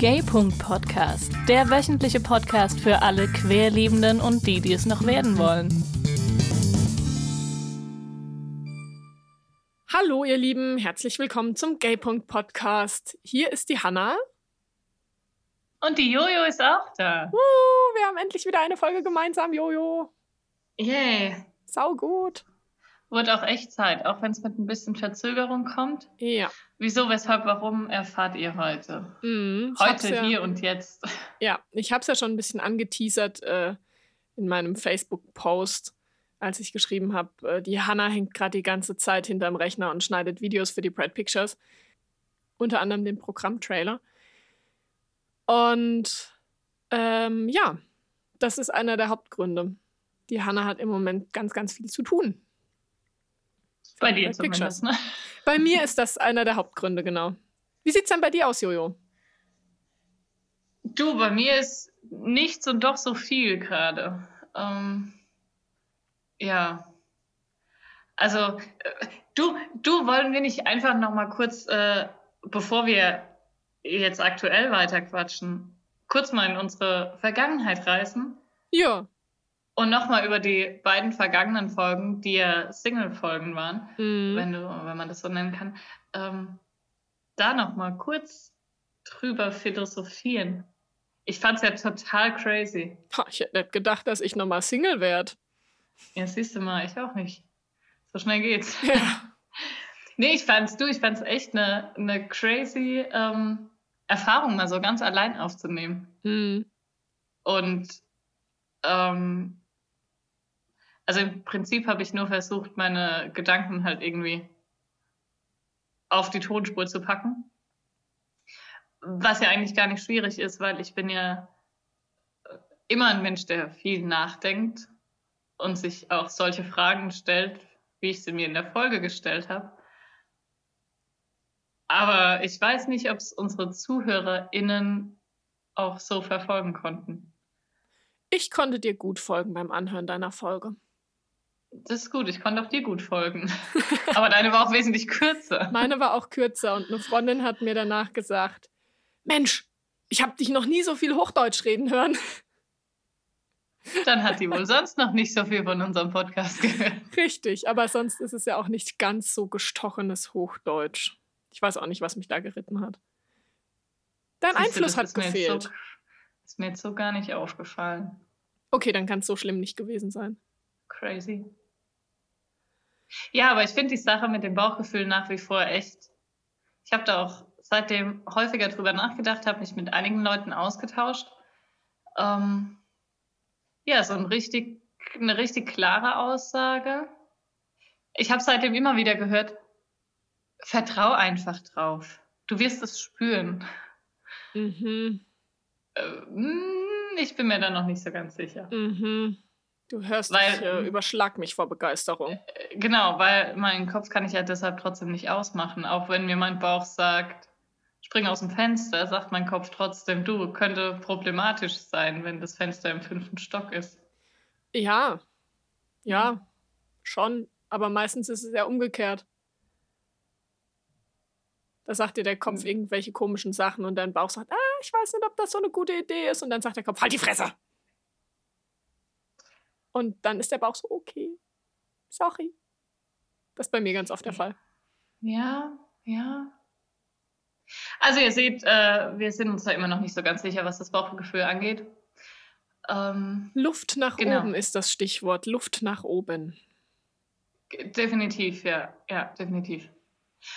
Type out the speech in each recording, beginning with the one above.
Gay.Podcast, der wöchentliche Podcast für alle Querliebenden und die, die es noch werden wollen. Hallo ihr Lieben, herzlich willkommen zum Gay.Podcast. Hier ist die Hanna. Und die Jojo ist auch da. Uh, wir haben endlich wieder eine Folge gemeinsam, Jojo. Yay. Sau gut. Wird auch echt Zeit, auch wenn es mit ein bisschen Verzögerung kommt. Ja. Wieso, weshalb, warum erfahrt ihr heute? Mhm, Heute, ja, hier und jetzt. Ja, ich habe es ja schon ein bisschen angeteasert äh, in meinem Facebook-Post, als ich geschrieben habe, äh, die Hanna hängt gerade die ganze Zeit hinterm Rechner und schneidet Videos für die Pride Pictures. Unter anderem den Programmtrailer. Und ähm, ja, das ist einer der Hauptgründe. Die Hanna hat im Moment ganz, ganz viel zu tun. Bei dir zumindest, ne? Bei mir ist das einer der Hauptgründe, genau. Wie sieht's denn bei dir aus, Jojo? Du, bei mir ist nichts und doch so viel gerade. Ähm, ja. Also, äh, du, du wollen wir nicht einfach noch mal kurz, äh, bevor wir jetzt aktuell weiterquatschen, kurz mal in unsere Vergangenheit reisen Ja. Und noch mal über die beiden vergangenen Folgen, die ja Single-Folgen waren, Mhm. wenn, du, wenn man das so nennen kann, ähm, da noch mal kurz drüber philosophieren. Ich fand's ja total crazy. Ha, ich hätte nicht gedacht, dass ich nochmal Single werde. Ja, siehst du mal, ich auch nicht. So schnell geht's. Ja. Nee, ich fand's du, ich fand's echt eine, eine crazy ähm, Erfahrung, mal so ganz allein aufzunehmen. Mhm. Und ähm, also im Prinzip habe ich nur versucht, meine Gedanken halt irgendwie auf die Tonspur zu packen. Was ja eigentlich gar nicht schwierig ist, weil ich bin ja immer ein Mensch, der viel nachdenkt und sich auch solche Fragen stellt, wie ich sie mir in der Folge gestellt habe. Aber ich weiß nicht, ob es unsere ZuhörerInnen auch so verfolgen konnten. Ich konnte dir gut folgen beim Anhören deiner Folge. Das ist gut, ich konnte auch dir gut folgen. Aber deine war auch wesentlich kürzer. Meine war auch kürzer und eine Freundin hat mir danach gesagt: Mensch, ich habe dich noch nie so viel Hochdeutsch reden hören. Dann hat die wohl sonst noch nicht so viel von unserem Podcast gehört. Richtig, aber sonst ist es ja auch nicht ganz so gestochenes Hochdeutsch. Ich weiß auch nicht, was mich da geritten hat. Dein Siehst du, Einfluss das hat gefehlt. So, ist mir jetzt so gar nicht aufgefallen. Okay, dann kann es so schlimm nicht gewesen sein. Crazy. Ja, aber ich finde die Sache mit dem Bauchgefühl nach wie vor echt. Ich habe da auch seitdem häufiger drüber nachgedacht, habe mich mit einigen Leuten ausgetauscht. Ähm, ja, so ein richtig, eine richtig klare Aussage. Ich habe seitdem immer wieder gehört, vertrau einfach drauf. Du wirst es spüren. Mhm, Äh, mm, ich bin mir da noch nicht so ganz sicher. mhm. Du hörst, Weil- ich äh, überschlag mich vor Begeisterung. Äh, Genau, weil meinen Kopf kann ich ja deshalb trotzdem nicht ausmachen. Auch wenn mir mein Bauch sagt, spring aus dem Fenster, sagt mein Kopf trotzdem, du, könnte problematisch sein, wenn das Fenster im fünften Stock ist. Ja, ja, schon. Aber meistens ist es ja umgekehrt. Da sagt dir der Kopf irgendwelche komischen Sachen und dein Bauch sagt, ah, ich weiß nicht, ob das so eine gute Idee ist. Und dann sagt der Kopf, halt die Fresse. Und dann ist der Bauch so, okay, sorry. Das ist bei mir ganz oft der Fall. Ja, ja. Also ihr seht, äh, wir sind uns da immer noch nicht so ganz sicher, was das Bauchgefühl angeht. Ähm, Luft nach Genau. oben ist das Stichwort. Luft nach oben. Definitiv, ja, ja, definitiv.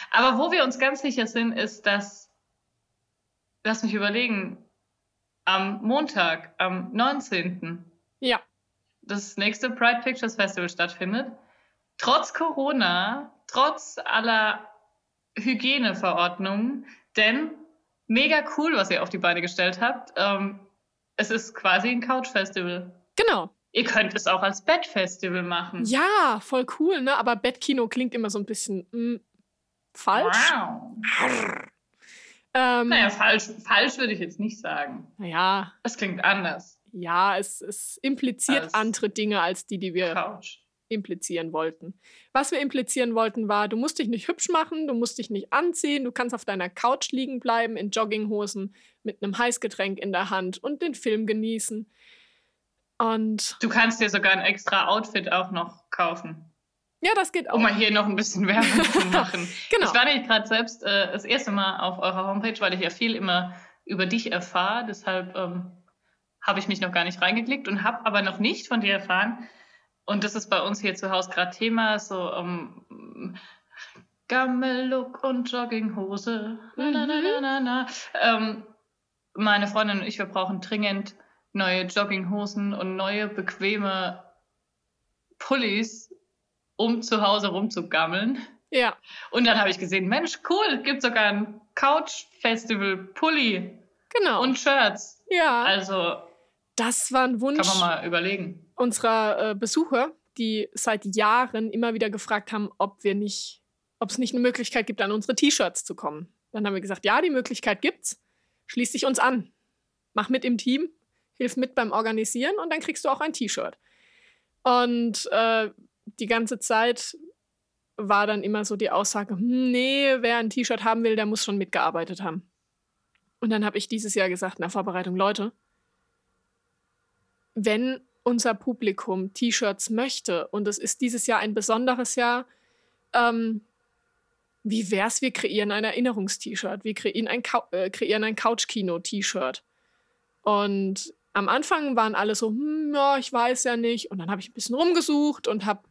Aber wo wir uns ganz sicher sind, ist, dass, lass mich überlegen, am Montag, am 19. Ja, das nächste Pride Pictures Festival stattfindet. Trotz Corona, trotz aller Hygieneverordnungen, denn mega cool, was ihr auf die Beine gestellt habt. Ähm, es ist quasi ein Couch-Festival. genau. Ihr könnt es auch als Bett-Festival machen. Ja, voll cool, ne? Aber Bettkino klingt immer so ein bisschen mm, falsch. Wow. Ähm, Naja, falsch, falsch würde ich jetzt nicht sagen. naja, Es klingt anders. Ja, es, es impliziert Als- andere Dinge als die, die wir Couch. implizieren wollten. Was wir implizieren wollten war, du musst dich nicht hübsch machen, du musst dich nicht anziehen, du kannst auf deiner Couch liegen bleiben in Jogginghosen mit einem Heißgetränk in der Hand und den Film genießen. Und du kannst dir sogar ein extra Outfit auch noch kaufen. Ja, das geht auch. Um mal hier noch ein bisschen Werbung zu machen. genau. Ich war nämlich gerade selbst äh, das erste Mal auf eurer Homepage, weil ich ja viel immer über dich erfahre. Deshalb ähm, habe ich mich noch gar nicht reingeklickt und habe aber noch nicht von dir erfahren. Und das ist bei uns hier zu Hause gerade Thema, so ähm, Gammellook und Jogginghose. Mhm. Na, na, na, ähm, meine Freundin und ich, wir brauchen dringend neue Jogginghosen und neue bequeme Pullis, um zu Hause rumzugammeln. Ja. Und dann habe ich gesehen, Mensch, cool, gibt sogar ein Couch-Festival-Pulli. Genau. Und Shirts. Ja. Also. Das war ein Wunsch. Kann man mal überlegen. Unserer äh, Besucher, die seit Jahren immer wieder gefragt haben, ob wir nicht, ob es nicht eine Möglichkeit gibt, an unsere T-Shirts zu kommen. Dann haben wir gesagt, ja, die Möglichkeit gibt's. Schließ dich uns an. Mach mit im Team, hilf mit beim Organisieren und dann kriegst du auch ein T-Shirt. Und äh, die ganze Zeit war dann immer so die Aussage, hm, nee, wer ein T-Shirt haben will, der muss schon mitgearbeitet haben. Und dann habe ich dieses Jahr gesagt in der Vorbereitung, Leute, wenn unser Publikum T-Shirts möchte und es ist dieses Jahr ein besonderes Jahr, ähm, wie wär's, wir kreieren ein Erinnerungst-T-Shirt, wir kreieren ein, äh, ein Couch-Kino-T-Shirt. Und am Anfang waren alle so, hm, ja, ich weiß ja nicht. Und dann habe ich ein bisschen rumgesucht und habe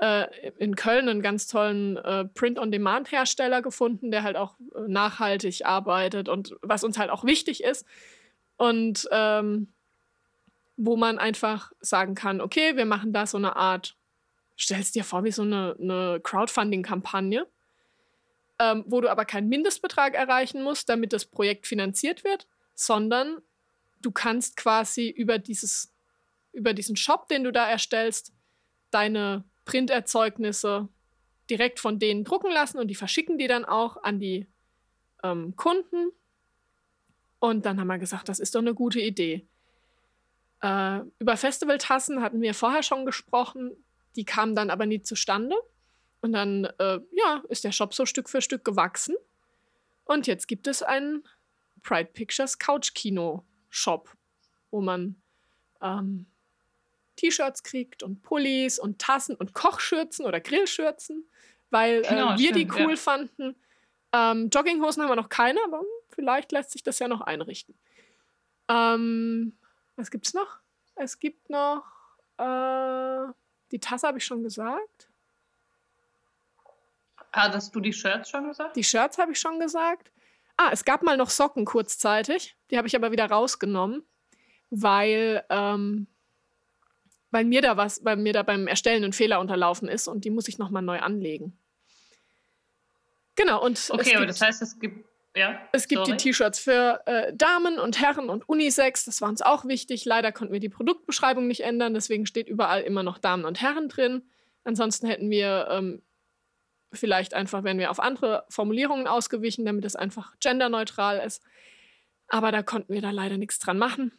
äh, in Köln einen ganz tollen äh, Print-on-Demand-Hersteller gefunden, der halt auch äh, nachhaltig arbeitet und was uns halt auch wichtig ist. Und ähm, wo man einfach sagen kann, okay, wir machen da so eine Art, stellst dir vor, wie so eine, eine Crowdfunding-Kampagne, ähm, wo du aber keinen Mindestbetrag erreichen musst, damit das Projekt finanziert wird, sondern du kannst quasi über dieses, über diesen Shop, den du da erstellst, deine Printerzeugnisse direkt von denen drucken lassen und die verschicken die dann auch an die ähm, Kunden. Und dann haben wir gesagt, das ist doch eine gute Idee. Äh, über Festivaltassen hatten wir vorher schon gesprochen, die kamen dann aber nie zustande. Und dann, äh, ja, ist der Shop so Stück für Stück gewachsen. Und jetzt gibt es einen Pride Pictures Couch Kino Shop, wo man ähm, T-Shirts kriegt und Pullis und Tassen und Kochschürzen oder Grillschürzen, weil äh, genau, wir stimmt, die cool ja. fanden. Ähm, Jogginghosen haben wir noch keine, aber vielleicht lässt sich das ja noch einrichten. Ähm, was gibt's noch? Es gibt noch äh, die Tasse, habe ich schon gesagt. Hattest du die Shirts schon gesagt? Die Shirts habe ich schon gesagt. Ah, es gab mal noch Socken kurzzeitig. Die habe ich aber wieder rausgenommen, weil ähm, weil mir da was, weil mir da beim Erstellen ein Fehler unterlaufen ist und die muss ich nochmal neu anlegen. Genau, und. Okay, aber das heißt, es gibt. Ja, es gibt sorry. die T-Shirts für äh, Damen und Herren und Unisex. Das war uns auch wichtig. Leider konnten wir die Produktbeschreibung nicht ändern. Deswegen steht überall immer noch Damen und Herren drin. Ansonsten hätten wir ähm, vielleicht einfach, wenn wir auf andere Formulierungen ausgewichen, damit es einfach genderneutral ist. Aber da konnten wir da leider nichts dran machen.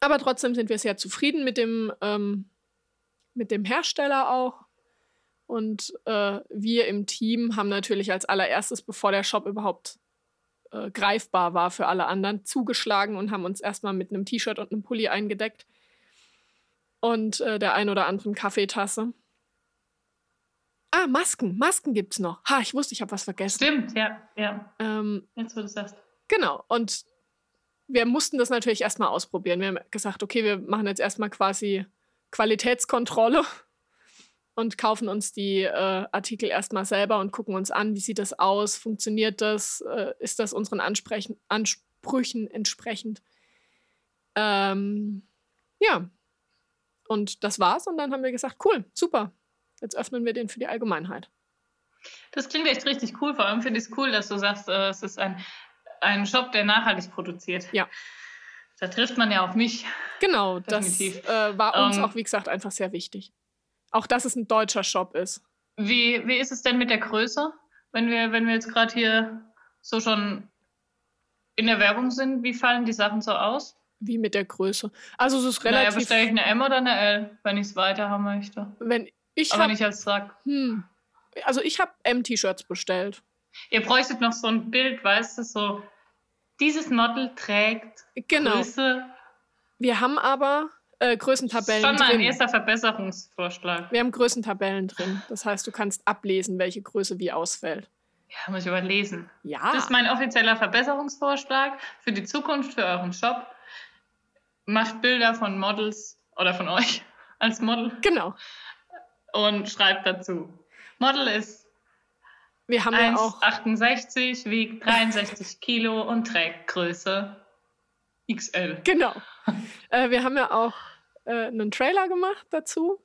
Aber trotzdem sind wir sehr zufrieden mit dem, ähm, mit dem Hersteller auch. Und äh, wir im Team haben natürlich als allererstes, bevor der Shop überhaupt äh, greifbar war für alle anderen, zugeschlagen und haben uns erstmal mit einem T-Shirt und einem Pulli eingedeckt. Und äh, der ein oder anderen Kaffeetasse. Ah, Masken. Masken gibt's noch. Ha, ich wusste, ich habe was vergessen. Stimmt, ja, ja. Ähm, Jetzt, wo du sagst. Genau. Und wir mussten das natürlich erstmal ausprobieren. Wir haben gesagt, okay, wir machen jetzt erstmal quasi Qualitätskontrolle und kaufen uns die äh, Artikel erstmal selber und gucken uns an, wie sieht das aus, funktioniert das, äh, ist das unseren Ansprechen, Ansprüchen entsprechend. Ähm, ja, und das war's. Und dann haben wir gesagt, cool, super, jetzt öffnen wir den für die Allgemeinheit. Das klingt echt richtig cool. Vor allem finde ich es cool, dass du sagst, äh, es ist ein ein Shop, der nachhaltig produziert. Ja. Da trifft man ja auf mich. Genau, Definitiv. das äh, war uns um, ähm, auch, wie gesagt, einfach sehr wichtig. Auch, dass es ein deutscher Shop ist. Wie, wie ist es denn mit der Größe? Wenn wir, wenn wir jetzt gerade hier so schon in der Werbung sind, wie fallen die Sachen so aus? Wie mit der Größe. Also es ist Naja, relativ. bestelle ich eine M oder eine L, wenn ich es weiter haben möchte. wenn ich Aber hab, nicht als Sack. hm, also ich habe M-T-Shirts bestellt. Ihr bräuchtet noch so ein Bild, weißt du, so dieses Model trägt Genau. Größe. Wir haben aber äh, Größentabellen Schon mal ein drin. erster Verbesserungsvorschlag. Wir haben Größentabellen drin. Das heißt, du kannst ablesen, welche Größe wie ausfällt. Ja, muss ich überlesen. Ja. Das ist mein offizieller Verbesserungsvorschlag für die Zukunft, für euren Shop. Macht Bilder von Models oder von euch als Model genau. und schreibt dazu. Model ist Wir haben ja auch 1,68, wiegt 63 Kilo und trägt Größe XL. Genau. äh, wir haben ja auch äh, einen Trailer gemacht dazu.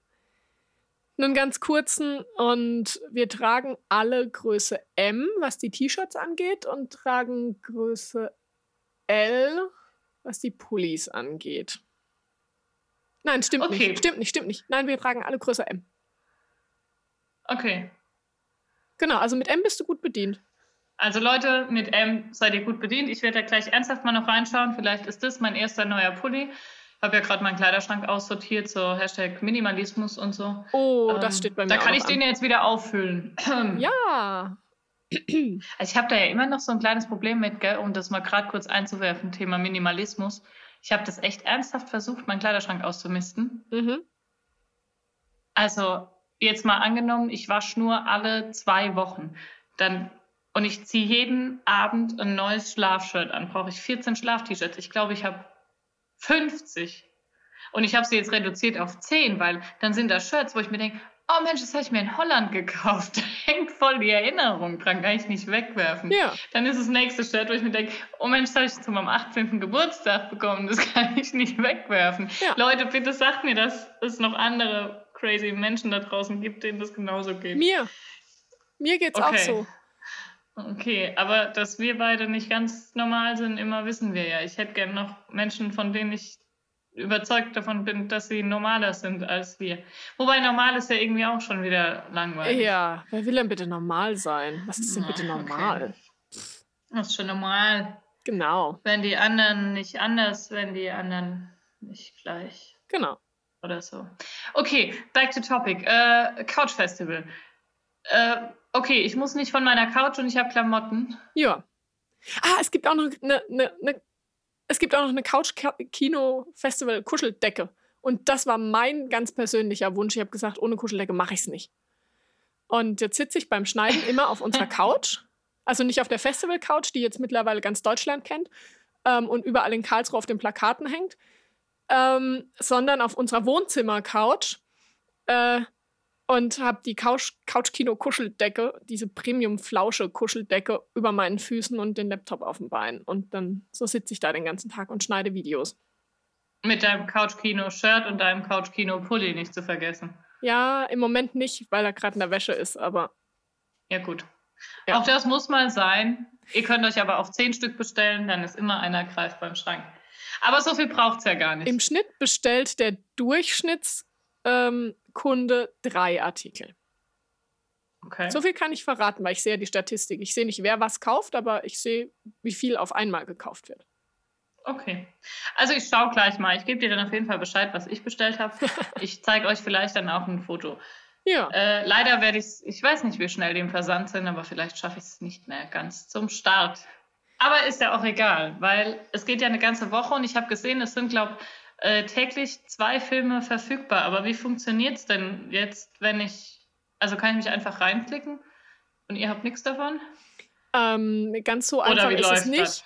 Einen ganz kurzen. Und wir tragen alle Größe M, was die T-Shirts angeht, und tragen Größe L, was die Pullis angeht. Nein, stimmt Okay. nicht. Stimmt nicht, stimmt nicht. Nein, wir tragen alle Größe M. Okay. Genau, also mit M bist du gut bedient. Also Leute, mit M seid ihr gut bedient. Ich werde da gleich ernsthaft mal noch reinschauen. Vielleicht ist das mein erster neuer Pulli. Ich habe ja gerade meinen Kleiderschrank aussortiert, so Hashtag Minimalismus und so. Oh, das Ähm, steht bei mir Da kann ich den an. jetzt wieder auffüllen. Ja. Also ich habe da ja immer noch so ein kleines Problem mit, gell, um das mal gerade kurz einzuwerfen, Thema Minimalismus. Ich habe das echt ernsthaft versucht, meinen Kleiderschrank auszumisten. Mhm. Also jetzt mal angenommen, ich wasche nur alle zwei Wochen. Dann, und ich ziehe jeden Abend ein neues Schlafshirt an. Brauche ich 14 Schlaf-T-Shirts. Ich glaube, ich habe 50. Und ich habe sie jetzt reduziert auf 10, weil dann sind da Shirts, wo ich mir denke, oh Mensch, das habe ich mir in Holland gekauft. Da hängt voll die Erinnerung dran, kann ich nicht wegwerfen. Ja. Dann ist das nächste Shirt, wo ich mir denke, oh Mensch, das habe ich zu meinem 18. Geburtstag bekommen, das kann ich nicht wegwerfen. Ja. Leute, bitte sagt mir, dass es noch andere crazy Menschen da draußen gibt, denen das genauso geht. Mir. Mir geht's auch Okay. so. Okay, aber dass wir beide nicht ganz normal sind, immer wissen wir ja. Ich hätte gern noch Menschen, von denen ich überzeugt davon bin, dass sie normaler sind als wir. Wobei normal ist ja irgendwie auch schon wieder langweilig. Ja, wer will denn bitte normal sein? Was ist denn bitte Ah, okay. normal? Das ist schon normal. Genau, Wenn die anderen nicht anders, wenn die anderen nicht gleich. genau. oder so. Okay, back to topic. Äh, Couch Festival. Äh, okay, ich muss nicht von meiner Couch und ich habe Klamotten. Ja. Ah, es gibt auch noch eine, eine, eine es gibt auch noch eine Couch-Kino-Festival-Kuscheldecke. Und das war mein ganz persönlicher Wunsch. Ich habe gesagt, ohne Kuscheldecke mache ich es nicht. Und jetzt sitze ich beim Schneiden immer auf unserer Couch. Also nicht auf der Festival-Couch, die jetzt mittlerweile ganz Deutschland kennt ähm, und überall in Karlsruhe auf den Plakaten hängt, ähm, sondern auf unserer Wohnzimmer-Couch. Äh, und habe die Couch- Couch-Kino-Kuscheldecke, diese Premium-Flausche-Kuscheldecke über meinen Füßen und den Laptop auf dem Bein. Und dann so sitze ich da den ganzen Tag und schneide Videos. Mit deinem Couch-Kino-Shirt und deinem Couch-Kino-Pulli nicht zu vergessen. Ja, im Moment nicht, weil er gerade in der Wäsche ist, aber Ja, gut. Ja. Auch das muss mal sein. Ihr könnt euch aber auch zehn Stück bestellen, dann ist immer einer greif beim Schrank. Aber so viel braucht es ja gar nicht. im Schnitt bestellt der Durchschnittskunde ähm, Kunde drei Artikel. okay. So viel kann ich verraten, weil ich sehe die Statistik. Ich sehe nicht, wer was kauft, aber ich sehe, wie viel auf einmal gekauft wird. Okay. Also ich schaue gleich mal. Ich gebe dir dann auf jeden Fall Bescheid, was ich bestellt habe. ich zeige euch vielleicht dann auch ein Foto. Ja, Äh, leider werde ich es, ich weiß nicht, wie schnell die im Versand sind, aber vielleicht schaffe ich es nicht mehr ganz zum Start. Aber ist ja auch egal, weil es geht ja eine ganze Woche und ich habe gesehen, es sind, glaube äh, täglich zwei Filme verfügbar. Aber wie funktioniert es denn jetzt, wenn ich, also kann ich mich einfach reinklicken und ihr habt nichts davon? ähm, ganz so einfach ist es nicht. das?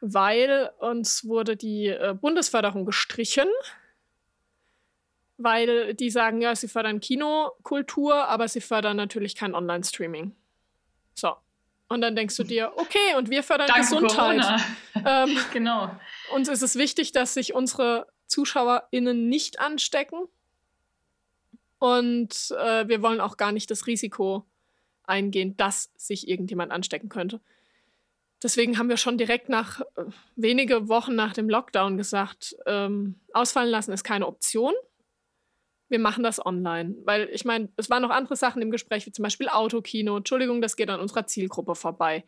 weil uns wurde die äh, Bundesförderung gestrichen, weil die sagen, ja, sie fördern Kinokultur, aber sie fördern natürlich kein Online-Streaming. So. Und dann denkst du dir, okay, und wir fördern Danke Gesundheit. Ähm, genau. uns ist es wichtig, dass sich unsere ZuschauerInnen nicht anstecken. Und äh, wir wollen auch gar nicht das Risiko eingehen, dass sich irgendjemand anstecken könnte. Deswegen haben wir schon direkt nach äh, wenige Wochen nach dem Lockdown gesagt, ähm, ausfallen lassen ist keine Option. Wir machen das online. Weil ich meine, es waren noch andere Sachen im Gespräch, wie zum Beispiel Autokino. Entschuldigung, das geht an unserer Zielgruppe vorbei.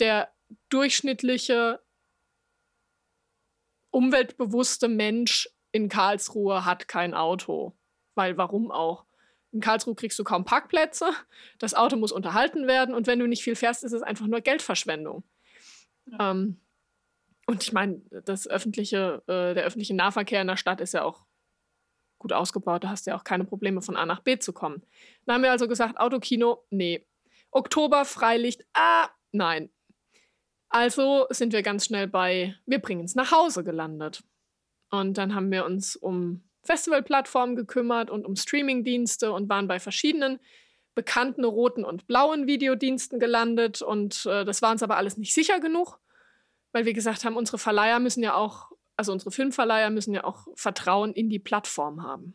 Der durchschnittliche umweltbewusste Mensch in Karlsruhe hat kein Auto. Weil warum auch? In Karlsruhe kriegst du kaum Parkplätze, das Auto muss unterhalten werden und wenn du nicht viel fährst, ist es einfach nur Geldverschwendung. Ja. Ähm, und ich meine, das öffentliche, äh, der öffentliche Nahverkehr in der Stadt ist ja auch gut ausgebaut, da hast du ja auch keine Probleme von A nach B zu kommen. Dann haben wir also gesagt, Autokino, nee. Oktober, Freilicht, ah, nein. Also sind wir ganz schnell bei, wir bringen es nach Hause gelandet. Und dann haben wir uns um Festivalplattformen gekümmert und um Streamingdienste und waren bei verschiedenen bekannten roten und blauen Videodiensten gelandet. Und äh, das war uns aber alles nicht sicher genug, weil wir gesagt haben, unsere Verleiher müssen ja auch, also unsere Filmverleiher müssen ja auch Vertrauen in die Plattform haben.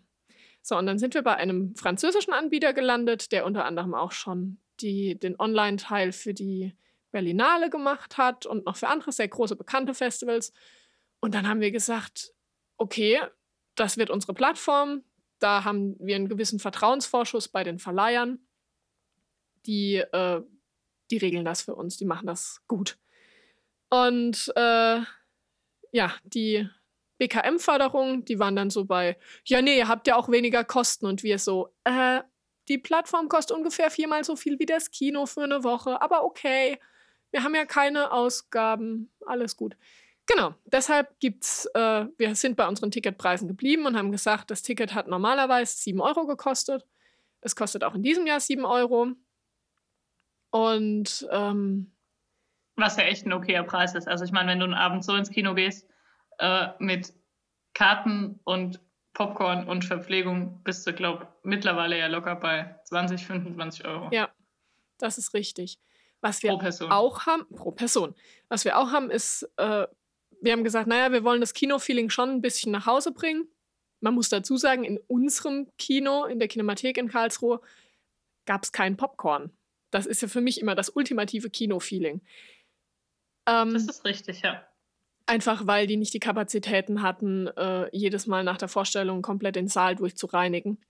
So, und dann sind wir bei einem französischen Anbieter gelandet, der unter anderem auch schon die, den Online-Teil für die Berlinale gemacht hat und noch für andere sehr große bekannte Festivals. Und dann haben wir gesagt, okay, das wird unsere Plattform. Da haben wir einen gewissen Vertrauensvorschuss bei den Verleihern. Die, äh, die regeln das für uns, die machen das gut. Und äh, ja, die BKM-Förderung, die waren dann so bei, ja, nee, ihr habt ja auch weniger Kosten. Und wir so, äh, die Plattform kostet ungefähr viermal so viel wie das Kino für eine Woche, aber okay, wir haben ja keine Ausgaben, alles gut. Genau, deshalb gibt's, äh, wir sind bei unseren Ticketpreisen geblieben und haben gesagt, das Ticket hat normalerweise 7 Euro gekostet. Es kostet auch in diesem Jahr 7 Euro. Und ähm, was ja echt ein okayer Preis ist. Also ich meine, wenn du einen Abend so ins Kino gehst, äh, mit Karten und Popcorn und Verpflegung bist du, glaube ich, mittlerweile ja locker bei 20, 25 Euro. Ja, das ist richtig. Was wir auch haben, pro Person. Was wir auch haben, ist, äh, wir haben gesagt, naja, wir wollen das Kinofeeling schon ein bisschen nach Hause bringen. Man muss dazu sagen, in unserem Kino, in der Kinemathek in Karlsruhe, gab es kein Popcorn. Das ist ja für mich immer das ultimative Kinofeeling. Ähm, das ist richtig, ja. Einfach weil die nicht die Kapazitäten hatten, äh, jedes Mal nach der Vorstellung komplett den Saal durchzureinigen.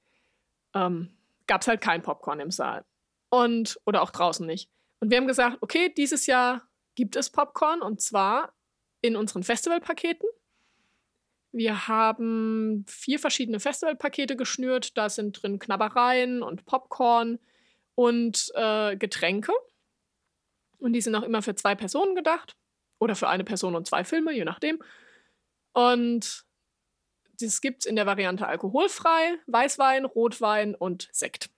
Ähm, Gab es halt kein Popcorn im Saal. Und, oder auch draußen nicht. Und wir haben gesagt, okay, dieses Jahr gibt es Popcorn und zwar in unseren Festivalpaketen. Wir haben vier verschiedene Festivalpakete geschnürt. Da sind drin Knabbereien und Popcorn und äh, Getränke. Und die sind auch immer für zwei Personen gedacht. Oder für eine Person und zwei Filme, je nachdem. Und das gibt es in der Variante alkoholfrei, Weißwein, Rotwein und Sekt.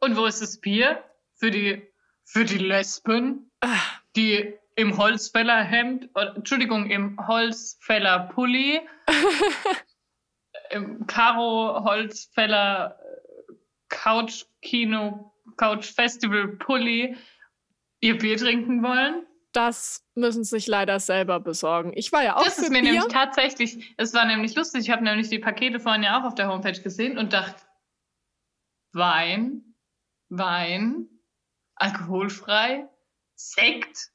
Und wo ist das Bier? Für die, für die Lesben, Ach. die im Holzfällerhemd, Entschuldigung, im Holzfällerpulli, im Karo Holzfäller Couch Kino, Couch Festival Pulli ihr Bier trinken wollen? Das müssen sie sich leider selber besorgen. Ich war ja auch Das ist mir Bier. nämlich tatsächlich, es war nämlich lustig, ich habe nämlich die Pakete vorhin ja auch auf der Homepage gesehen und dachte, Wein, Wein, alkoholfrei, Sekt.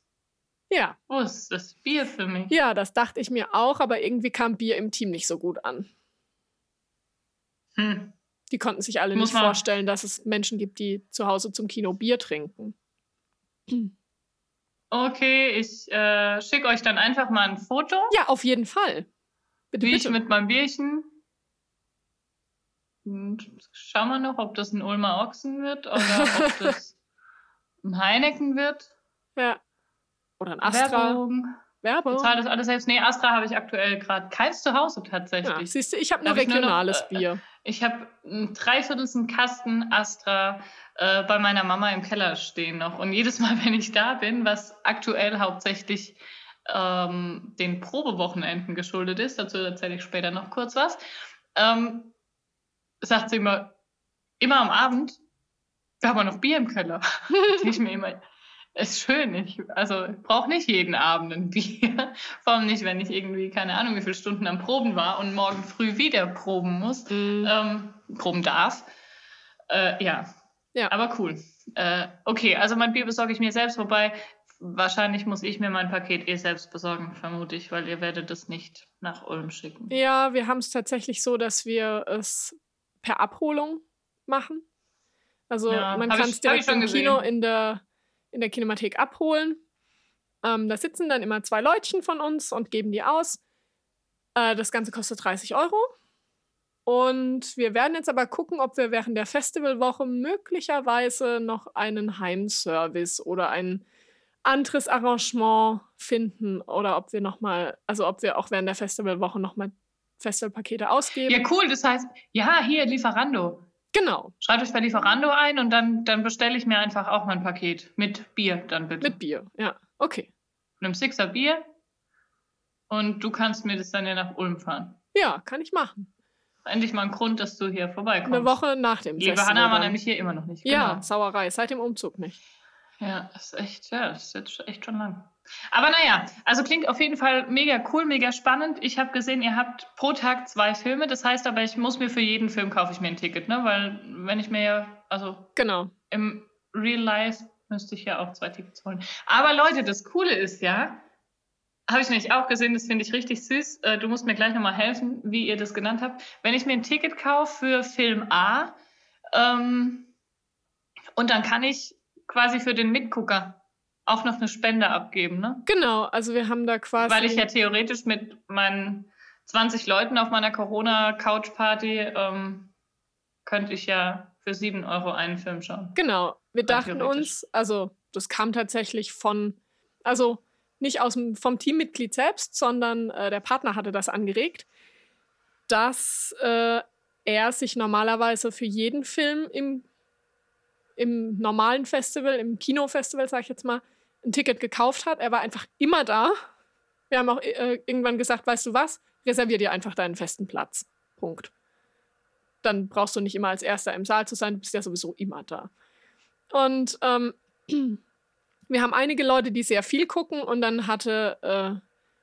Ja. Wo ist das Bier für mich? Ja, das dachte ich mir auch, aber irgendwie kam Bier im Team nicht so gut an. Hm. Die konnten sich alle Muss nicht vorstellen, dass es Menschen gibt, die zu Hause zum Kino Bier trinken. Okay, ich äh, schicke euch dann einfach mal ein Foto. Ja, auf jeden Fall. Bitte, wie bitte. ich mit meinem Bierchen. Und schauen wir noch, ob das ein Ulmer Ochsen wird oder ob das ein Heineken wird. Ja. Oder ein Astra. Werbung. Werbung. Bezahl das alles selbst. Nee, Astra habe ich aktuell gerade keins zu Hause tatsächlich. Ja, siehst du, ich habe nur regionales nur noch, Bier. Ich habe ein Dreiviertelsten Kasten Astra äh, bei meiner Mama im Keller stehen noch. Und jedes Mal, wenn ich da bin, was aktuell hauptsächlich ähm, den Probewochenenden geschuldet ist, dazu erzähle ich später noch kurz was, ähm, sagt sie immer, immer am Abend, wir haben noch Bier im Keller. ich mir immer, ist schön. Ich, also ich brauche nicht jeden Abend ein Bier. Vor allem nicht, wenn ich irgendwie, keine Ahnung, wie viele Stunden am Proben war und morgen früh wieder proben muss, mhm. ähm, proben darf. Äh, ja. ja, aber cool. Äh, okay, also mein Bier besorge ich mir selbst, wobei wahrscheinlich muss ich mir mein Paket eh selbst besorgen, vermute ich, weil ihr werdet es nicht nach Ulm schicken. Ja, wir haben es tatsächlich so, dass wir es per Abholung machen. Also ja, man kann es direkt im Kino in der in der Kinemathek abholen. Ähm, da sitzen dann immer zwei Leutchen von uns und geben die aus. Äh, das Ganze kostet 30 Euro. Und wir werden jetzt aber gucken, ob wir während der Festivalwoche möglicherweise noch einen Heimservice oder ein anderes Arrangement finden oder ob wir noch mal, also ob wir auch während der Festivalwoche noch mal Festivalpakete ausgeben. Ja, cool. Das heißt, ja, hier Lieferando. Genau. Schreibt euch bei Lieferando ein und dann, dann bestelle ich mir einfach auch mal ein Paket mit Bier dann bitte. Mit Bier, ja. Okay. Mit einem Sixer Bier und du kannst mir das dann ja nach Ulm fahren. Ja, kann ich machen. Endlich mal ein Grund, dass du hier vorbeikommst. Eine Woche nach dem Liebe Festival. Hanna war nämlich hier immer noch nicht. Ja, Genau. Sauerei, seit dem Umzug nicht. Ja, das ist echt, ja, das ist jetzt echt schon lang. Aber naja, also klingt auf jeden Fall mega cool, mega spannend. Ich habe gesehen, ihr habt pro Tag zwei Filme. Das heißt aber, ich muss mir für jeden Film kaufe ich mir ein Ticket, ne? Weil wenn ich mir ja, also Genau. im Real Life müsste ich ja auch zwei Tickets holen. Aber Leute, das Coole ist ja, habe ich nämlich auch gesehen, das finde ich richtig süß. Äh, Du musst mir gleich nochmal helfen, wie ihr das genannt habt. Wenn ich mir ein Ticket kaufe für Film A, ähm, und dann kann ich quasi für den Mitgucker auch noch eine Spende abgeben, ne? Genau, also wir haben da quasi. Weil ich ja theoretisch mit meinen 20 Leuten auf meiner Corona-Couch-Party ähm, könnte ich ja für 7 Euro einen Film schauen. Genau, wir Rein dachten uns, also das kam tatsächlich von, also nicht aus dem, vom Teammitglied selbst, sondern äh, der Partner hatte das angeregt, dass äh, er sich normalerweise für jeden Film im, im normalen Festival, im Kinofestival, sag ich jetzt mal, ein Ticket gekauft hat. Er war einfach immer da. Wir haben auch äh, irgendwann gesagt, weißt du was, reservier dir einfach deinen festen Platz. Punkt. Dann brauchst du nicht immer als Erster im Saal zu sein, du bist ja sowieso immer da. Und ähm, wir haben einige Leute, die sehr viel gucken und dann hatte, äh,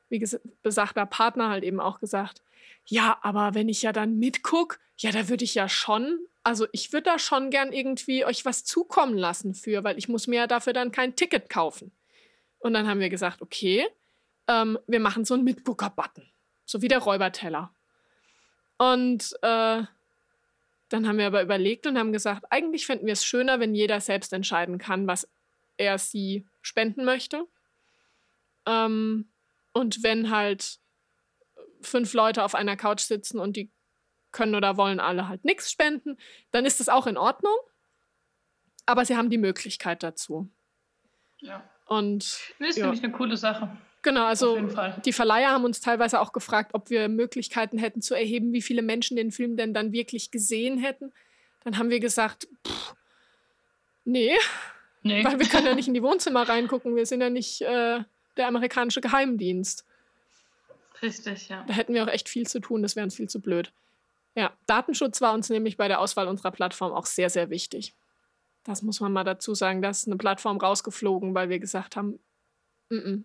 wie ges- besagter Partner halt eben auch gesagt, ja, aber wenn ich ja dann mitguck, ja, da würde ich ja schon, also ich würde da schon gern irgendwie euch was zukommen lassen für, weil ich muss mir ja dafür dann kein Ticket kaufen. Und dann haben wir gesagt, okay, ähm, wir machen so einen Mitgucker-Button, so wie der Räuberteller. Und äh, dann haben wir aber überlegt und haben gesagt, eigentlich fänden wir es schöner, wenn jeder selbst entscheiden kann, was er sie spenden möchte. Ähm, und wenn halt fünf Leute auf einer Couch sitzen und die können oder wollen alle halt nichts spenden, dann ist das auch in Ordnung. Aber sie haben die Möglichkeit dazu. Ja. Und Das Ja. finde ich eine coole Sache. genau, also die Verleiher haben uns teilweise auch gefragt, ob wir Möglichkeiten hätten zu erheben, wie viele Menschen den Film denn dann wirklich gesehen hätten. Dann haben wir gesagt, pff, nee, Nee. weil wir können ja nicht in die Wohnzimmer reingucken. Wir sind ja nicht äh, der amerikanische Geheimdienst. Richtig, ja. Da hätten wir auch echt viel zu tun, das wäre uns viel zu blöd. Ja, Datenschutz war uns nämlich bei der Auswahl unserer Plattform auch sehr, sehr wichtig. Das muss man mal dazu sagen. Da ist eine Plattform rausgeflogen, weil wir gesagt haben, mm -mm.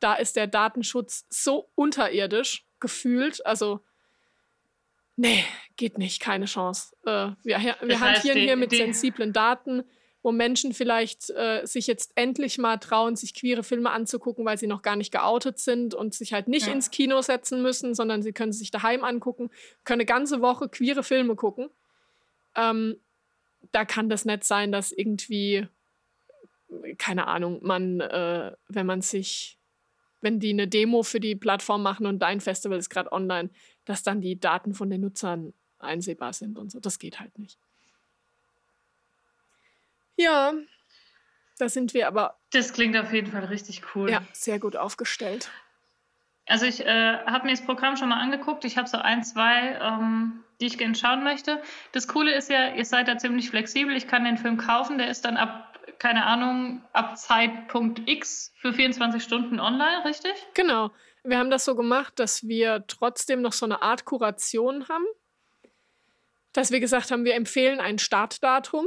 da ist der Datenschutz so unterirdisch gefühlt. Also, nee, geht nicht, keine Chance. Äh, wir wir Das heißt, hantieren die- hier mit sensiblen Daten, wo Menschen vielleicht äh, sich jetzt endlich mal trauen, sich queere Filme anzugucken, weil sie noch gar nicht geoutet sind und sich halt nicht Ja. ins Kino setzen müssen, sondern sie können sich daheim angucken, können eine ganze Woche queere Filme gucken. Ähm, da kann das nicht sein, dass irgendwie, keine Ahnung, man, äh, wenn man sich, wenn die eine Demo für die Plattform machen und dein Festival ist gerade online, dass dann die Daten von den Nutzern einsehbar sind und so. Das geht halt nicht. Ja, da sind wir aber Das klingt auf jeden Fall richtig cool. ja, sehr gut aufgestellt. Also ich äh, habe mir das Programm schon mal angeguckt. Ich habe so ein, zwei, ähm, die ich gerne schauen möchte. Das Coole ist ja, ihr seid da ziemlich flexibel. Ich kann den Film kaufen. Der ist dann ab, keine Ahnung, ab Zeitpunkt X für 24 Stunden online, richtig? Genau. Wir haben das so gemacht, dass wir trotzdem noch so eine Art Kuration haben. Dass wir gesagt haben, wir empfehlen ein Startdatum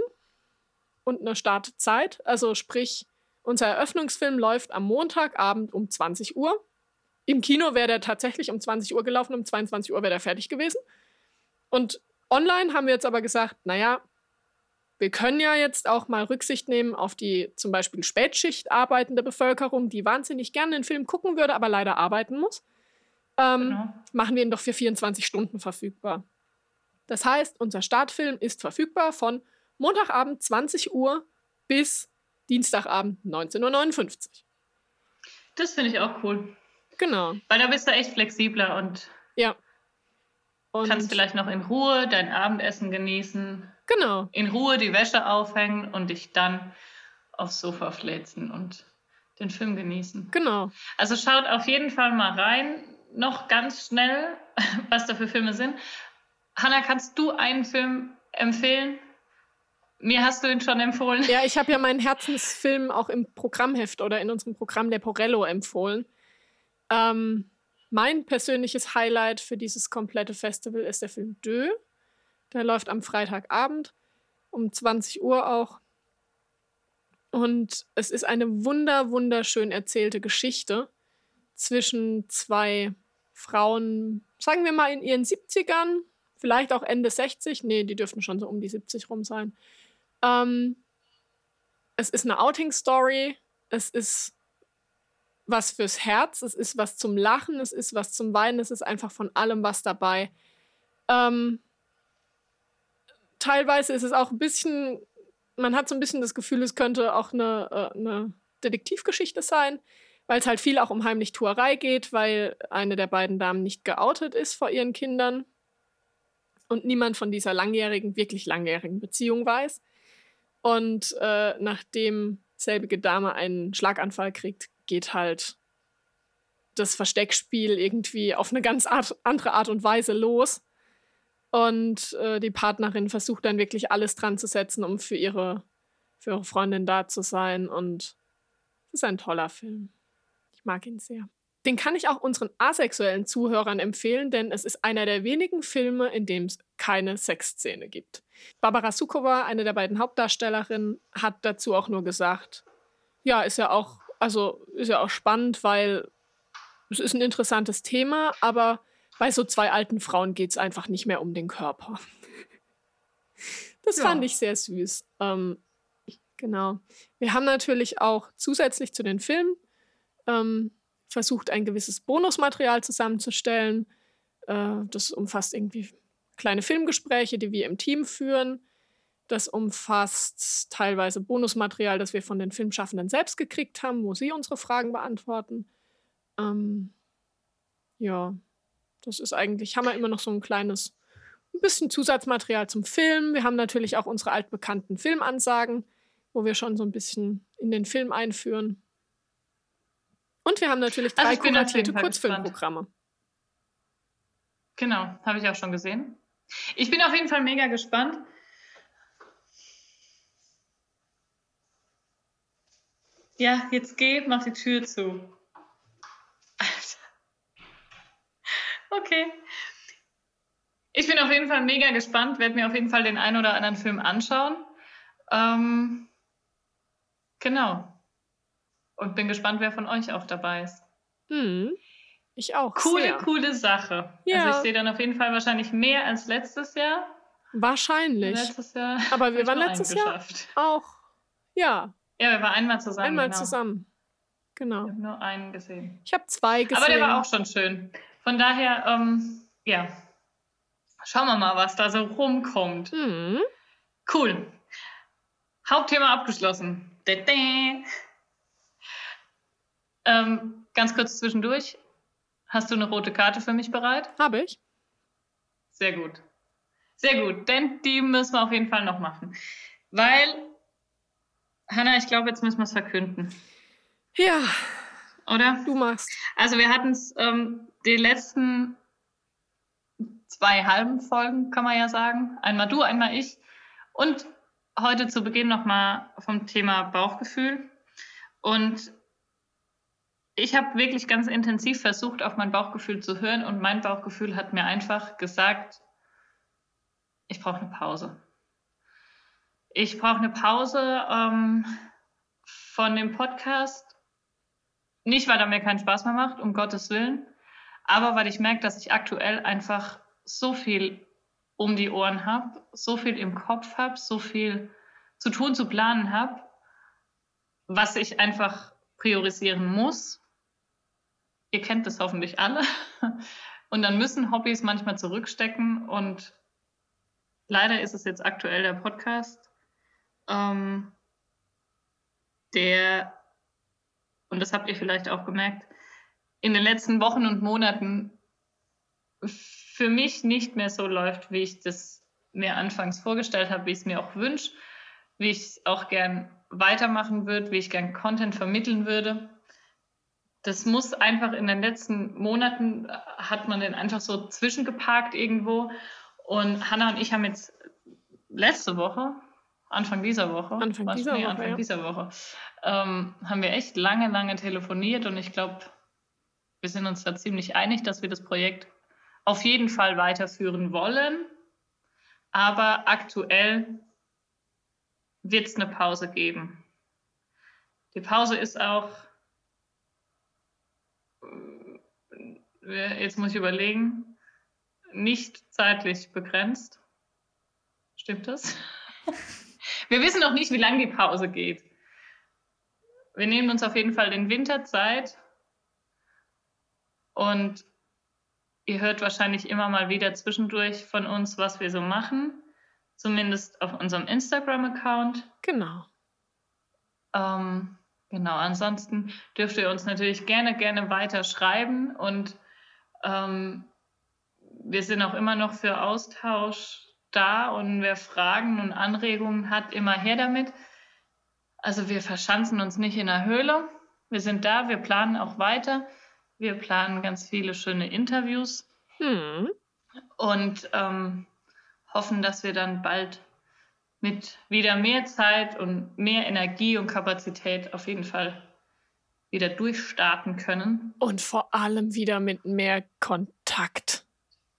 und eine Startzeit. Also sprich, unser Eröffnungsfilm läuft am Montagabend um 20 Uhr. Im Kino wäre der tatsächlich um 20 Uhr gelaufen, um 22 Uhr wäre der fertig gewesen. Und online haben wir jetzt aber gesagt, naja, wir können ja jetzt auch mal Rücksicht nehmen auf die zum Beispiel Spätschicht arbeitende Bevölkerung, die wahnsinnig gerne den Film gucken würde, aber leider arbeiten muss. Ähm, Genau. Machen wir ihn doch für 24 Stunden verfügbar. Das heißt, unser Startfilm ist verfügbar von Montagabend 20 Uhr bis Dienstagabend 19.59 Uhr. Das finde ich auch cool. Genau. Weil da bist du echt flexibler und Ja. Und kannst vielleicht noch in Ruhe dein Abendessen genießen, genau. in Ruhe die Wäsche aufhängen und dich dann aufs Sofa fläzen und den Film genießen. Genau. Also schaut auf jeden Fall mal rein. Noch ganz schnell, was da für Filme sind. Hanna, kannst du einen Film empfehlen? Mir hast du ihn schon empfohlen. Ja, ich habe ja meinen Herzensfilm auch im Programmheft oder in unserem Programm der Porello empfohlen. Ähm, mein persönliches Highlight für dieses komplette Festival ist der Film Dö. Der läuft am Freitagabend um 20 Uhr auch. Und es ist eine wunder, wunderschön erzählte Geschichte zwischen zwei Frauen, sagen wir mal in ihren 70ern, vielleicht auch Ende 60. Nee, die dürften schon so um die 70 rum sein. Ähm, es ist eine Outing-Story. Es ist was fürs Herz. Es ist was zum Lachen. Es ist was zum Weinen. Es ist einfach von allem was dabei. Ähm, teilweise ist es auch ein bisschen, man hat so ein bisschen das Gefühl, es könnte auch eine, äh, eine Detektivgeschichte sein, weil es halt viel auch um Heimlichtuerei geht, weil eine der beiden Damen nicht geoutet ist vor ihren Kindern und niemand von dieser langjährigen, wirklich langjährigen Beziehung weiß. Und äh, nachdem selbige Dame einen Schlaganfall kriegt, geht halt das Versteckspiel irgendwie auf eine ganz Art, andere Art und Weise los. Und äh, die Partnerin versucht dann wirklich alles dran zu setzen, um für ihre, für ihre Freundin da zu sein. Und es ist ein toller Film. Ich mag ihn sehr. Den kann ich auch unseren asexuellen Zuhörern empfehlen, denn es ist einer der wenigen Filme, in dem es keine Sexszene gibt. Barbara Sukowa, eine der beiden Hauptdarstellerinnen, hat dazu auch nur gesagt, ja, ist ja auch, also ist ja auch spannend, weil es ist ein interessantes Thema, aber bei so zwei alten Frauen geht es einfach nicht mehr um den Körper. Das Ja. fand ich sehr süß. Ähm, genau. Wir haben natürlich auch zusätzlich zu den Filmen ähm, versucht, ein gewisses Bonusmaterial zusammenzustellen. Äh, das umfasst irgendwie kleine Filmgespräche, die wir im Team führen. Das umfasst teilweise Bonusmaterial, das wir von den Filmschaffenden selbst gekriegt haben, wo sie unsere Fragen beantworten. Ähm, ja, das ist eigentlich, haben wir immer noch so ein kleines, ein bisschen Zusatzmaterial zum Film. Wir haben natürlich auch unsere altbekannten Filmansagen, wo wir schon so ein bisschen in den Film einführen. Und wir haben natürlich Also drei auf kuratierte Kurzfilmprogramme. Genau, habe ich auch schon gesehen. Ich bin auf jeden Fall mega gespannt. Ja, jetzt geh, mach die Tür zu. Alter. Okay. Ich bin auf jeden Fall mega gespannt, werde mir auf jeden Fall den einen oder anderen Film anschauen. Ähm, genau. Und bin gespannt, wer von euch auch dabei ist. Hm. Ich auch. Coole, sehr. coole Sache. Ja. Also ich sehe dann auf jeden Fall wahrscheinlich mehr als letztes Jahr. Wahrscheinlich. Letztes Jahr. Aber wir waren letztes Jahr geschafft. auch. Ja, Ja, wir waren einmal zusammen. einmal genau. zusammen. Genau. Ich habe nur einen gesehen. Ich habe zwei gesehen. Aber der war auch schon schön. Von daher, ähm, ja. Schauen wir mal, was da so rumkommt. Hm. Cool. Hauptthema abgeschlossen. Dä-dä. Ähm, ganz kurz zwischendurch. Hast du eine rote Karte für mich bereit? Habe ich. Sehr gut. Sehr gut, denn die müssen wir auf jeden Fall noch machen. Weil, Hanna, ich glaube, jetzt müssen wir es verkünden, Ja, oder? du machst. Also wir hatten es ähm, die letzten zwei halben Folgen, kann man ja sagen. Einmal du, einmal ich. Und heute zu Beginn nochmal vom Thema Bauchgefühl. Und ich habe wirklich ganz intensiv versucht, auf mein Bauchgefühl zu hören. Und mein Bauchgefühl hat mir einfach gesagt, ich brauche eine Pause. Ich brauche eine Pause ähm, von dem Podcast. Nicht, weil er mir keinen Spaß mehr macht, um Gottes Willen, aber weil ich merke, dass ich aktuell einfach so viel um die Ohren habe, so viel im Kopf habe, so viel zu tun, zu planen habe, was ich einfach priorisieren muss. Ihr kennt das hoffentlich alle. Und dann müssen Hobbys manchmal zurückstecken und leider ist es jetzt aktuell der Podcast, ähm, der und das habt ihr vielleicht auch gemerkt, in den letzten Wochen und Monaten für mich nicht mehr so läuft, wie ich das mir anfangs vorgestellt habe, wie ich es mir auch wünsche, wie ich es auch gern weitermachen würde, wie ich gern Content vermitteln würde. Das muss einfach in den letzten Monaten hat man den einfach so zwischengeparkt irgendwo. Und Hanna und ich haben jetzt letzte Woche, Anfang dieser Woche, Anfang dieser nee, Woche, Anfang ja. dieser Woche ähm, haben wir echt lange, lange telefoniert und ich glaube, wir sind uns da ziemlich einig, dass wir das Projekt auf jeden Fall weiterführen wollen. Aber aktuell wird es eine Pause geben. Die Pause ist auch, jetzt muss ich überlegen, nicht zeitlich begrenzt. Stimmt das? Wir wissen noch nicht, wie lange die Pause geht. Wir nehmen uns auf jeden Fall den Winter Zeit und ihr hört wahrscheinlich immer mal wieder zwischendurch von uns, was wir so machen, zumindest auf unserem Instagram-Account. Genau. Ähm, genau, ansonsten dürft ihr uns natürlich gerne, gerne weiter schreiben und ähm, wir sind auch immer noch für Austausch da und wer Fragen und Anregungen hat, immer her damit. Also wir verschanzen uns nicht in der Höhle. Wir sind da, wir planen auch weiter. Wir planen ganz viele schöne Interviews Hm. und ähm, hoffen, dass wir dann bald mit wieder mehr Zeit und mehr Energie und Kapazität auf jeden Fall wieder durchstarten können. Und vor allem wieder mit mehr Kontakt.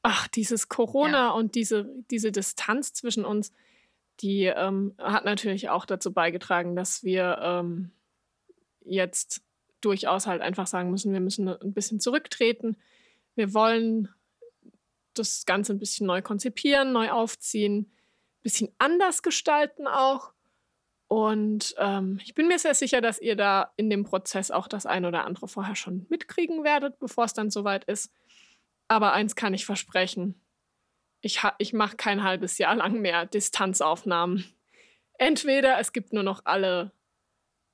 Ach, dieses Corona Ja. und diese, diese Distanz zwischen uns, die ähm, hat natürlich auch dazu beigetragen, dass wir ähm, jetzt durchaus halt einfach sagen müssen, wir müssen ein bisschen zurücktreten. Wir wollen das Ganze ein bisschen neu konzipieren, neu aufziehen, ein bisschen anders gestalten auch. Und ähm, ich bin mir sehr sicher, dass ihr da in dem Prozess auch das ein oder andere vorher schon mitkriegen werdet, bevor es dann soweit ist. Aber eins kann ich versprechen. Ich, ich mache kein halbes Jahr lang mehr Distanzaufnahmen. Entweder es gibt nur noch alle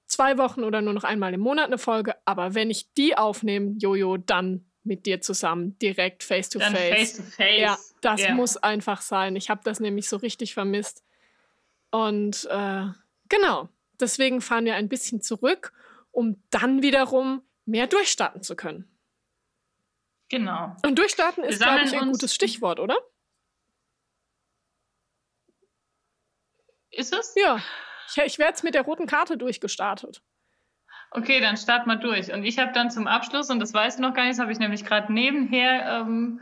zwei Wochen oder nur noch einmal im Monat eine Folge, aber wenn ich die aufnehme, Jojo, dann mit dir zusammen, direkt face to Dann face. face to face. Ja, das Ja. muss einfach sein. Ich habe das nämlich so richtig vermisst. Und äh, genau, deswegen fahren wir ein bisschen zurück, um dann wiederum mehr durchstarten zu können. Genau. Und durchstarten ist, glaube ich, ein gutes Stichwort, oder? Ist es? Ja. Ich, ich wäre jetzt mit der roten Karte durchgestartet. Okay, dann start mal durch. Und ich habe dann zum Abschluss, und das weißt du noch gar nicht, habe ich nämlich gerade nebenher, ähm,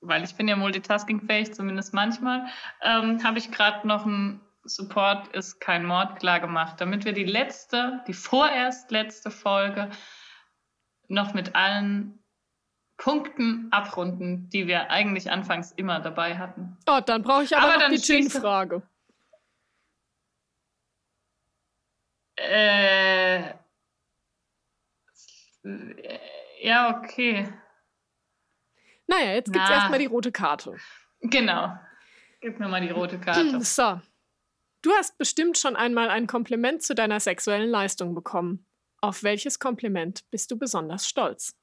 weil ich bin ja multitaskingfähig, zumindest manchmal, ähm, habe ich gerade noch ein Support ist kein Mord klar gemacht, damit wir die letzte, die vorerst letzte Folge noch mit allen Punkten abrunden, die wir eigentlich anfangs immer dabei hatten. Oh, dann brauche ich aber, Aber noch die Gin-Frage. Äh, ja, okay. Naja, jetzt gibt es Na. erstmal die rote Karte. Genau. Gib mir mal die rote Karte. So. Du hast bestimmt schon einmal ein Kompliment zu deiner sexuellen Leistung bekommen. Auf welches Kompliment bist du besonders stolz?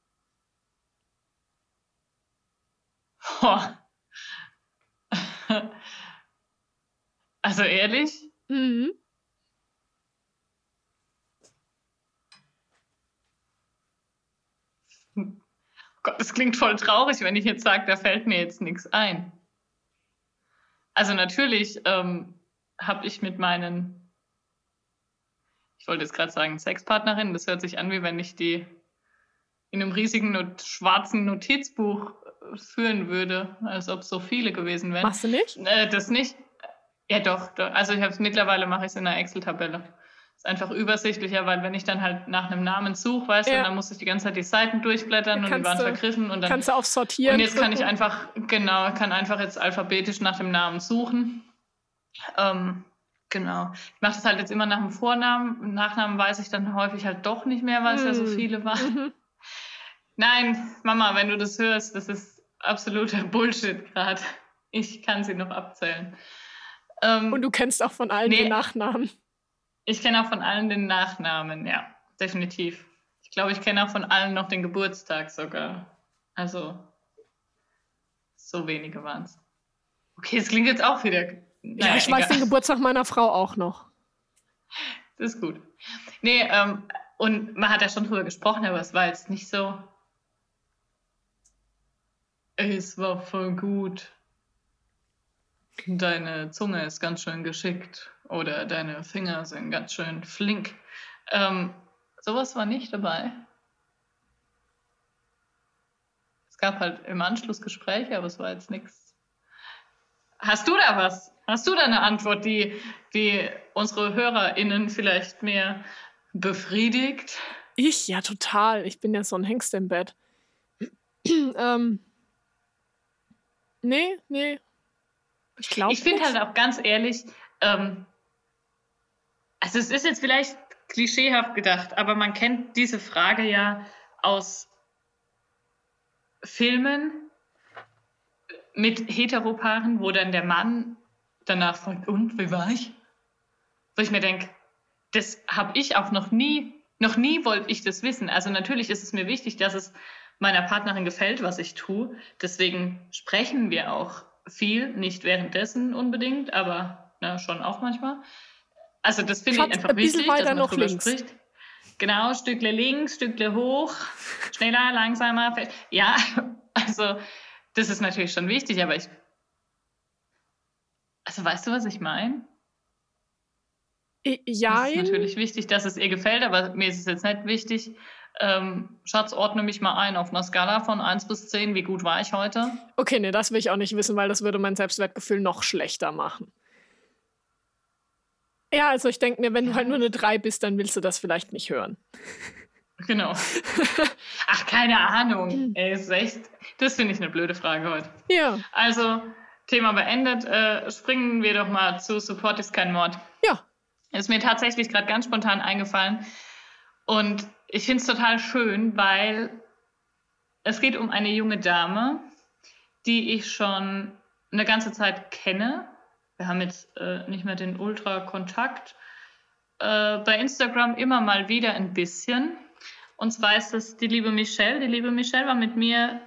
Also ehrlich, Mhm. oh Gott, das klingt voll traurig, wenn ich jetzt sage, da fällt mir jetzt nichts ein. Also natürlich ähm, habe ich mit meinen, ich wollte jetzt gerade sagen Sexpartnerin, das hört sich an, wie wenn ich die in einem riesigen not schwarzen Notizbuch äh, führen würde, als ob es so viele gewesen wären. Machst du nicht? Äh, das nicht. Ja, doch, doch. Also ich habe es mittlerweile mache ich es in einer Excel-Tabelle. Ist einfach übersichtlicher, weil wenn ich dann halt nach einem Namen suche, weißt du, Ja. dann muss ich die ganze Zeit die Seiten durchblättern und die Kannst waren du- vergriffen und dann Kannst du auf Sortieren und jetzt kann ich einfach genau kann einfach jetzt alphabetisch nach dem Namen suchen. Ähm, genau. Ich mache das halt jetzt immer nach dem Vornamen. Nachnamen weiß ich dann häufig halt doch nicht mehr, weil es ja so Hm. viele waren. Mhm. Nein, Mama, wenn du das hörst, das ist absoluter Bullshit gerade. Ich kann sie noch abzählen. Ähm, Und du kennst auch von allen Nee. den Nachnamen. ich kenne auch von allen den Nachnamen, ja, definitiv. Ich glaube, ich kenne auch von allen noch den Geburtstag sogar. Also, so wenige waren es. Okay, es klingt jetzt auch wieder. Naja, ja, ich egal. weiß den Geburtstag meiner Frau auch noch. Das ist gut. Nee, ähm, und man hat ja schon drüber gesprochen, aber es war jetzt nicht so. Es war voll gut. Deine Zunge ist ganz schön geschickt oder deine Finger sind ganz schön flink. Ähm, sowas war nicht dabei. Es gab halt im Anschluss Gespräche, aber es war jetzt nichts. Hast du da was? Hast du da eine Antwort, die, die unsere HörerInnen vielleicht mehr befriedigt? Ich? Ja, total. Ich bin ja so ein Hengst im Bett. ähm. Nee, nee. Ich glaube Ich finde halt auch ganz ehrlich, ähm, also es ist jetzt vielleicht klischeehaft gedacht, aber man kennt diese Frage ja aus Filmen mit Heteropaaren, wo dann der Mann danach fragt, und wie war ich? Wo ich mir denke, das habe ich auch noch nie, noch nie wollte ich das wissen. Also natürlich ist es mir wichtig, dass es meiner Partnerin gefällt, was ich tue. Deswegen sprechen wir auch viel, nicht währenddessen unbedingt, aber na, schon auch manchmal. Also das finde ich einfach ein wichtig, dass man noch links. spricht. Genau, Stückle links, Stückle hoch, schneller, langsamer. Ja, also das ist natürlich schon wichtig, aber ich. Also weißt du, was ich meine? Ja. Es ist natürlich wichtig, dass es ihr gefällt, aber mir ist es jetzt nicht wichtig. Ähm, Schatz, ordne mich mal ein auf einer Skala von 1 bis 10. Wie gut war ich heute? Okay, nee, das will ich auch nicht wissen, weil das würde mein Selbstwertgefühl noch schlechter machen. Ja, also ich denke mir, wenn du halt nur eine 3 bist, dann willst du das vielleicht nicht hören. Genau. Ach, keine Ahnung. Ey, ist echt. Das finde ich eine blöde Frage heute. Ja. Also, Thema beendet. Äh, springen wir doch mal zu Support ist kein Mord. Ja. Ist mir tatsächlich gerade ganz spontan eingefallen. Und ich finde es total schön, weil es geht um eine junge Dame, die ich schon eine ganze Zeit kenne. Wir haben jetzt äh, nicht mehr den Ultra-Kontakt. Äh, bei Instagram immer mal wieder ein bisschen. Und zwar ist das die liebe Michelle. Die liebe Michelle war mit mir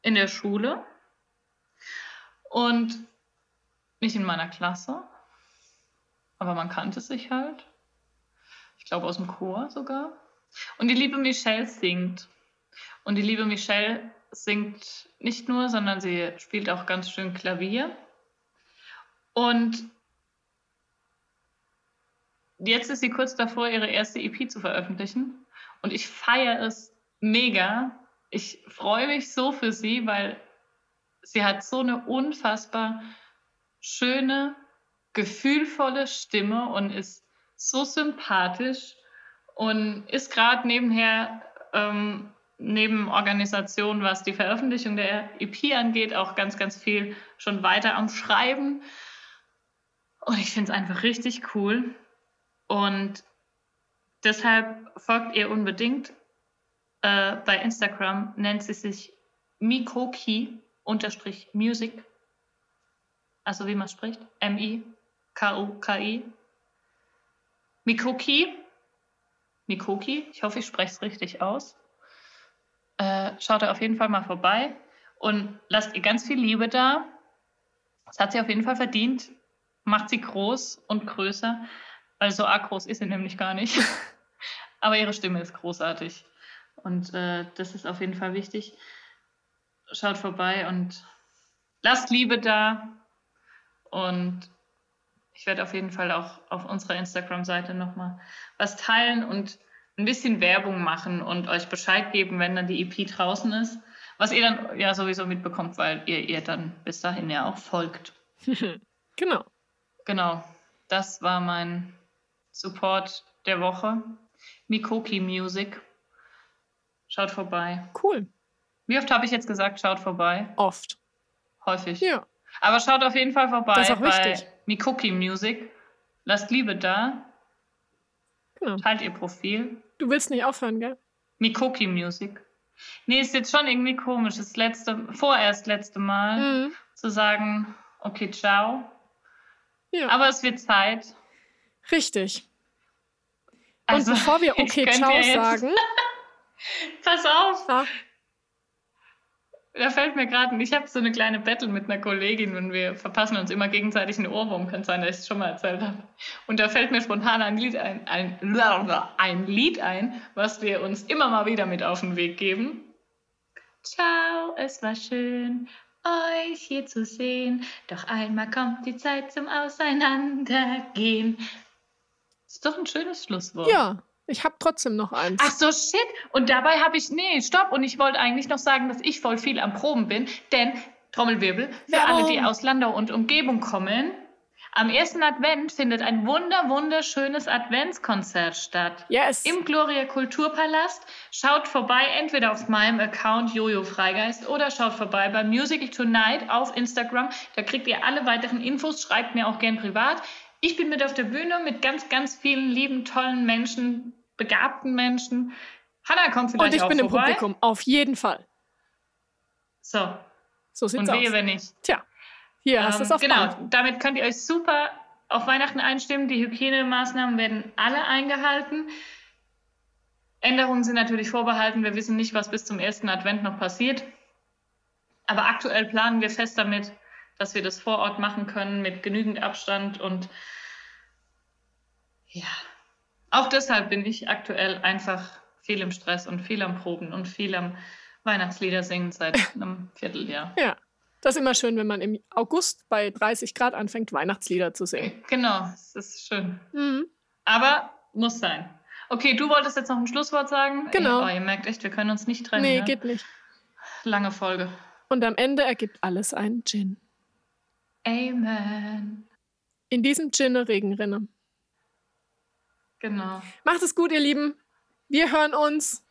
in der Schule und nicht in meiner Klasse, aber man kannte sich halt. Ich glaube aus dem Chor sogar. Und die liebe Michelle singt. Und die liebe Michelle singt nicht nur, sondern sie spielt auch ganz schön Klavier. Und jetzt ist sie kurz davor, ihre erste EP zu veröffentlichen. Und ich feiere es mega. Ich freue mich so für sie, weil sie hat so eine unfassbar schöne, gefühlvolle Stimme und ist so sympathisch und ist gerade nebenher ähm, neben Organisation, was die Veröffentlichung der EP angeht, auch ganz, ganz viel schon weiter am Schreiben. Und ich finde es einfach richtig cool. Und deshalb folgt ihr unbedingt. Äh, bei Instagram nennt sie sich Mikoki-Music. Also wie man spricht. M-I-K-O-K-I. Mikoki Mikoki. Ich hoffe, ich spreche es richtig aus. Äh, schaut da auf jeden Fall mal vorbei und lasst ihr ganz viel Liebe da. Das hat sie auf jeden Fall verdient. Macht sie groß und größer, weil so arg groß ist sie nämlich gar nicht. Aber ihre Stimme ist großartig. Und äh, das ist auf jeden Fall wichtig. Schaut vorbei und lasst Liebe da. Und ich werde auf jeden Fall auch auf unserer Instagram-Seite nochmal was teilen und ein bisschen Werbung machen und euch Bescheid geben, wenn dann die EP draußen ist. Was ihr dann ja sowieso mitbekommt, weil ihr ihr dann bis dahin ja auch folgt. genau. Genau. Das war mein Support der Woche. Mikoki Music. Schaut vorbei. Cool. Wie oft habe ich jetzt gesagt, schaut vorbei? Oft. Häufig. Ja. Aber schaut auf jeden Fall vorbei das ist auch bei wichtig. Mikoki Music. Lasst Liebe da. Genau. Teilt ihr Profil. Du willst nicht aufhören, gell? Mikoki Music. Nee, ist jetzt schon irgendwie komisch, das letzte, vorerst letzte Mal mhm. zu sagen, okay, ciao. Ja. Aber es wird Zeit. Richtig. Also, Und bevor wir okay, ciao sagen, Pass auf. Ja. Da fällt mir gerade, ich habe so eine kleine Battle mit einer Kollegin und wir verpassen uns immer gegenseitig einen Ohrwurm, kann sein, dass ich es schon mal erzählt habe. Und da fällt mir spontan ein Lied ein, ein, ein Lied ein, was wir uns immer mal wieder mit auf den Weg geben. Ciao, es war schön, euch hier zu sehen. Doch einmal kommt die Zeit zum Auseinandergehen. Ist doch ein schönes Schlusswort. Ja, ich habe trotzdem noch eins. Ach so, shit. Und dabei habe ich, nee, stopp. Und ich wollte eigentlich noch sagen, dass ich voll viel am Proben bin. Denn, Trommelwirbel, für Warum? alle, die aus Landau und Umgebung kommen, am ersten Advent findet ein wunder, wunderschönes Adventskonzert statt. Yes. Im Gloria Kulturpalast. Schaut vorbei, entweder auf meinem Account Jojo Freigeist oder schaut vorbei bei Musical Tonight auf Instagram. Da kriegt ihr alle weiteren Infos. Schreibt mir auch gern privat. Ich bin mit auf der Bühne mit ganz, ganz vielen lieben, tollen Menschen, begabten Menschen. Hanna kommt vielleicht Und ich auch bin im vorbei. Publikum, auf jeden Fall. So, So sieht's und wehe, aus. wenn nicht. Tja, hier hast du es Ähm, auf genau, Band. damit könnt ihr euch super auf Weihnachten einstimmen. Die Hygienemaßnahmen werden alle eingehalten. Änderungen sind natürlich vorbehalten. Wir wissen nicht, was bis zum ersten Advent noch passiert. Aber aktuell planen wir fest damit, dass wir das vor Ort machen können mit genügend Abstand und ja, auch deshalb bin ich aktuell einfach viel im Stress und viel am Proben und viel am Weihnachtslieder singen seit einem Vierteljahr. Ja, das ist immer schön, wenn man im August bei 30 Grad anfängt, Weihnachtslieder zu singen. Genau, es ist schön. Mhm. Aber muss sein. Okay, du wolltest jetzt noch ein Schlusswort sagen? Genau. Oh, ihr merkt echt, wir können uns nicht trennen. Nee, ja? geht nicht. Lange Folge. Und am Ende ergibt alles einen Gin. Amen. In diesem Gin eine Regenrinne. Genau. Macht es gut, ihr Lieben. Wir hören uns.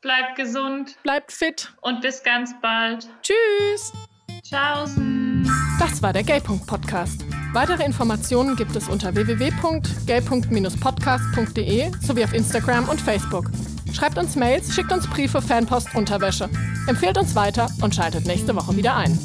Bleibt gesund Bleibt fit. und bis ganz bald. Tschüss. Tschaußen. Das war der Gaypunkt Podcast. Weitere Informationen gibt es unter www.gaypunkt-podcast.de sowie auf Instagram und Facebook. Schreibt uns Mails, schickt uns Briefe, Fanpost, Unterwäsche. Empfehlt uns weiter und schaltet nächste Woche wieder ein.